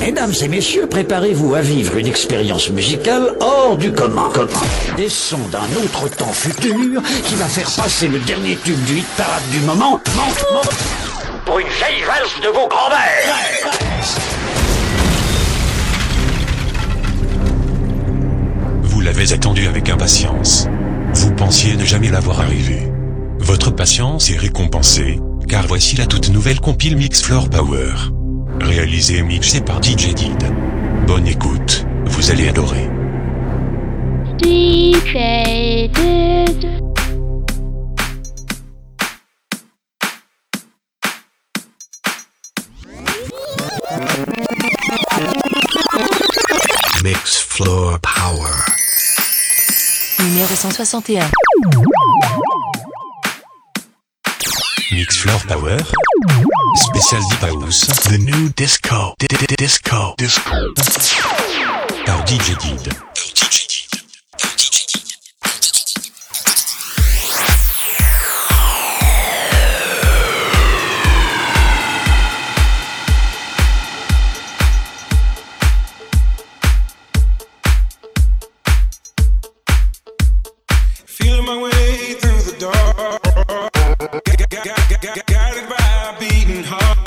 Mesdames et messieurs, préparez-vous à vivre une expérience musicale hors du commun. Des sons d'un autre temps futur qui va faire passer le dernier tube du hit parade du moment pour une vieille valse de vos grands-mères. Vous l'avez attendu avec impatience. Vous pensiez ne jamais l'avoir arrivé. Votre patience est récompensée, car voici la toute nouvelle compile Mix Floor Power réalisé et mixé par DJ Did. Bonne écoute, vous allez adorer. DJ Mix Floor Power. Numéro 161. Mix Floor Power. Specialty House, the new disco, D disco, disco. Par DJ Did. my way through the dark.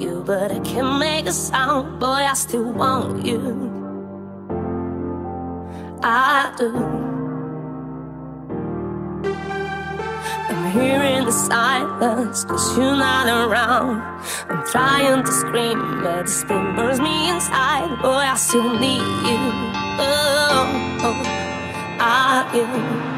you, but I can't make a sound, boy. I still want you. I do. I'm hearing the silence, cause you're not around. I'm trying to scream, but the spring burns me inside, boy. I still need you. Oh, oh I am.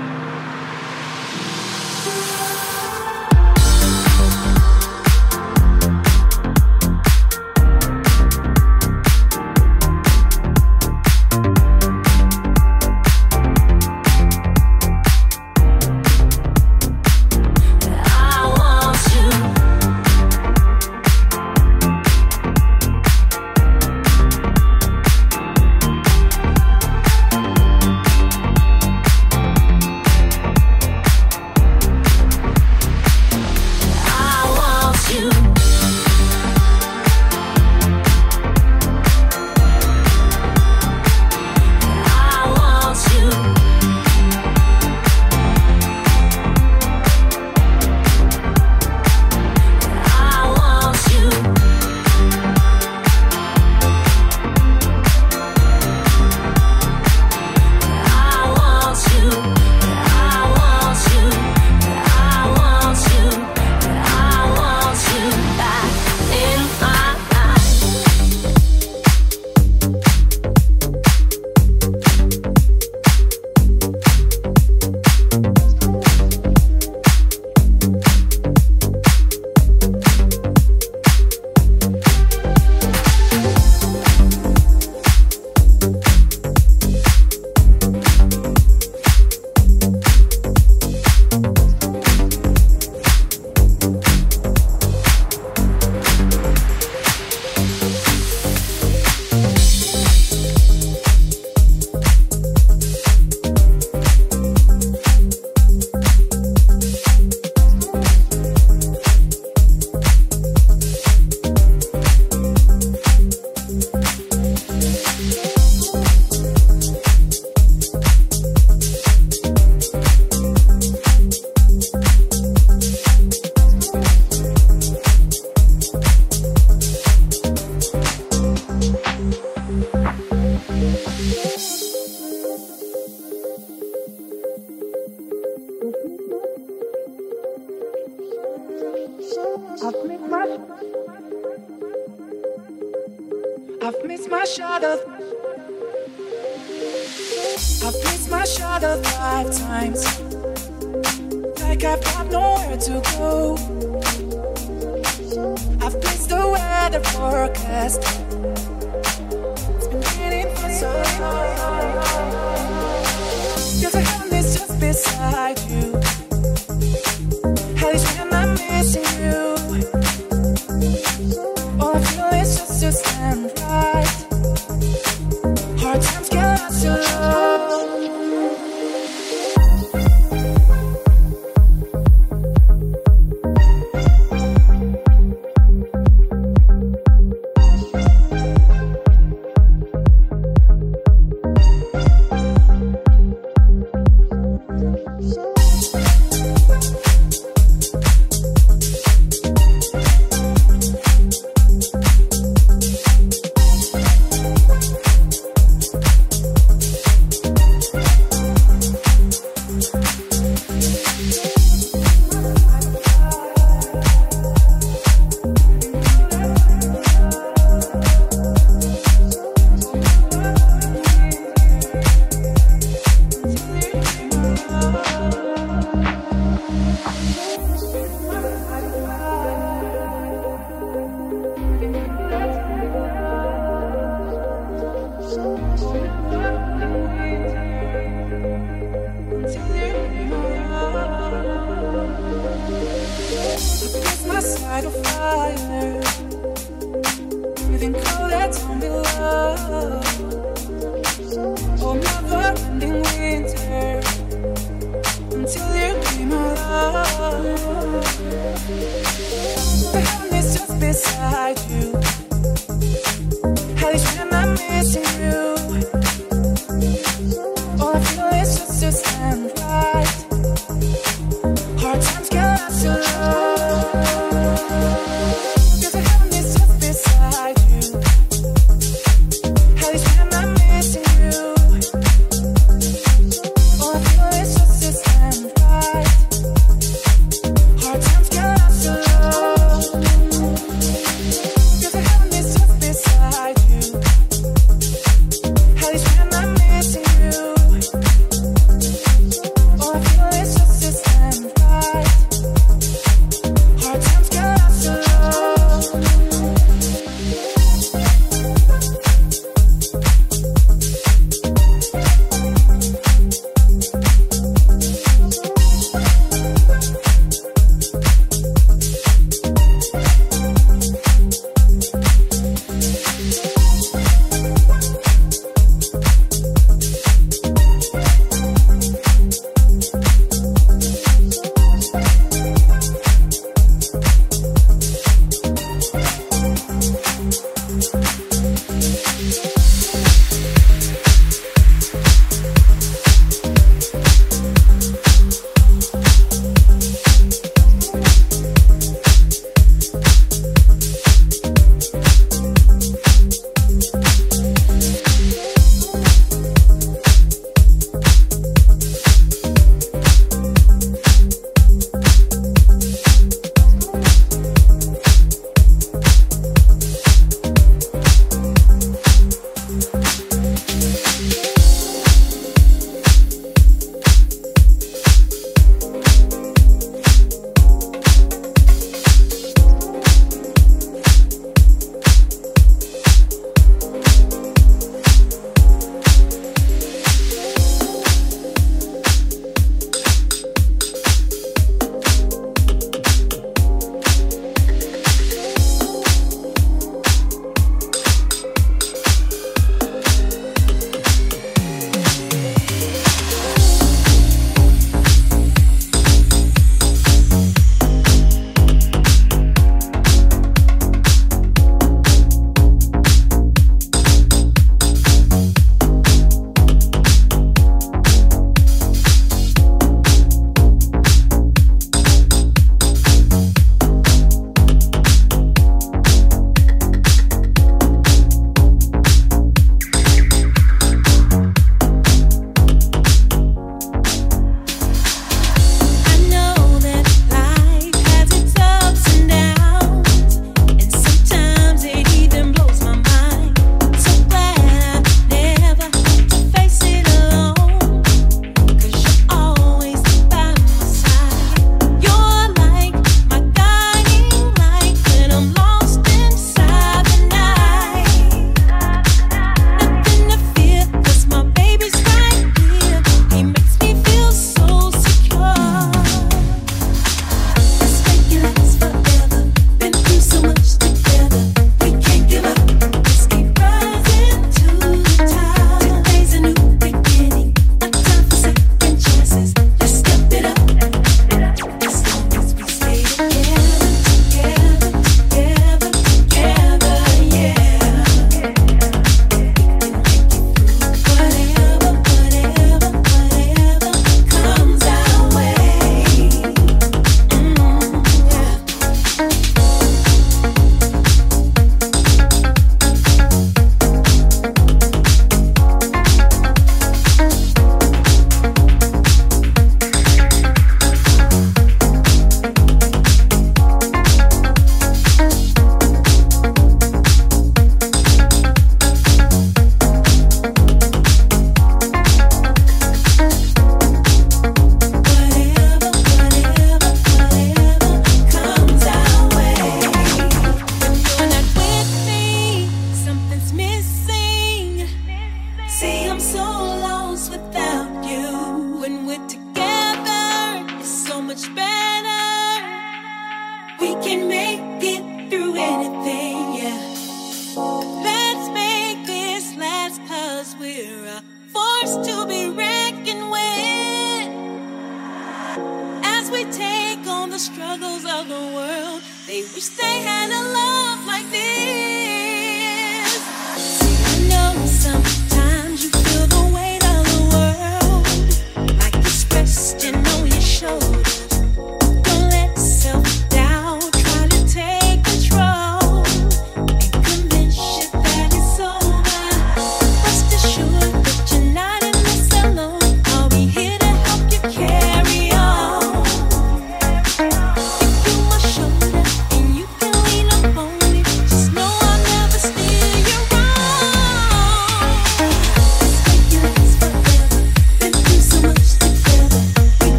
wish they had a love.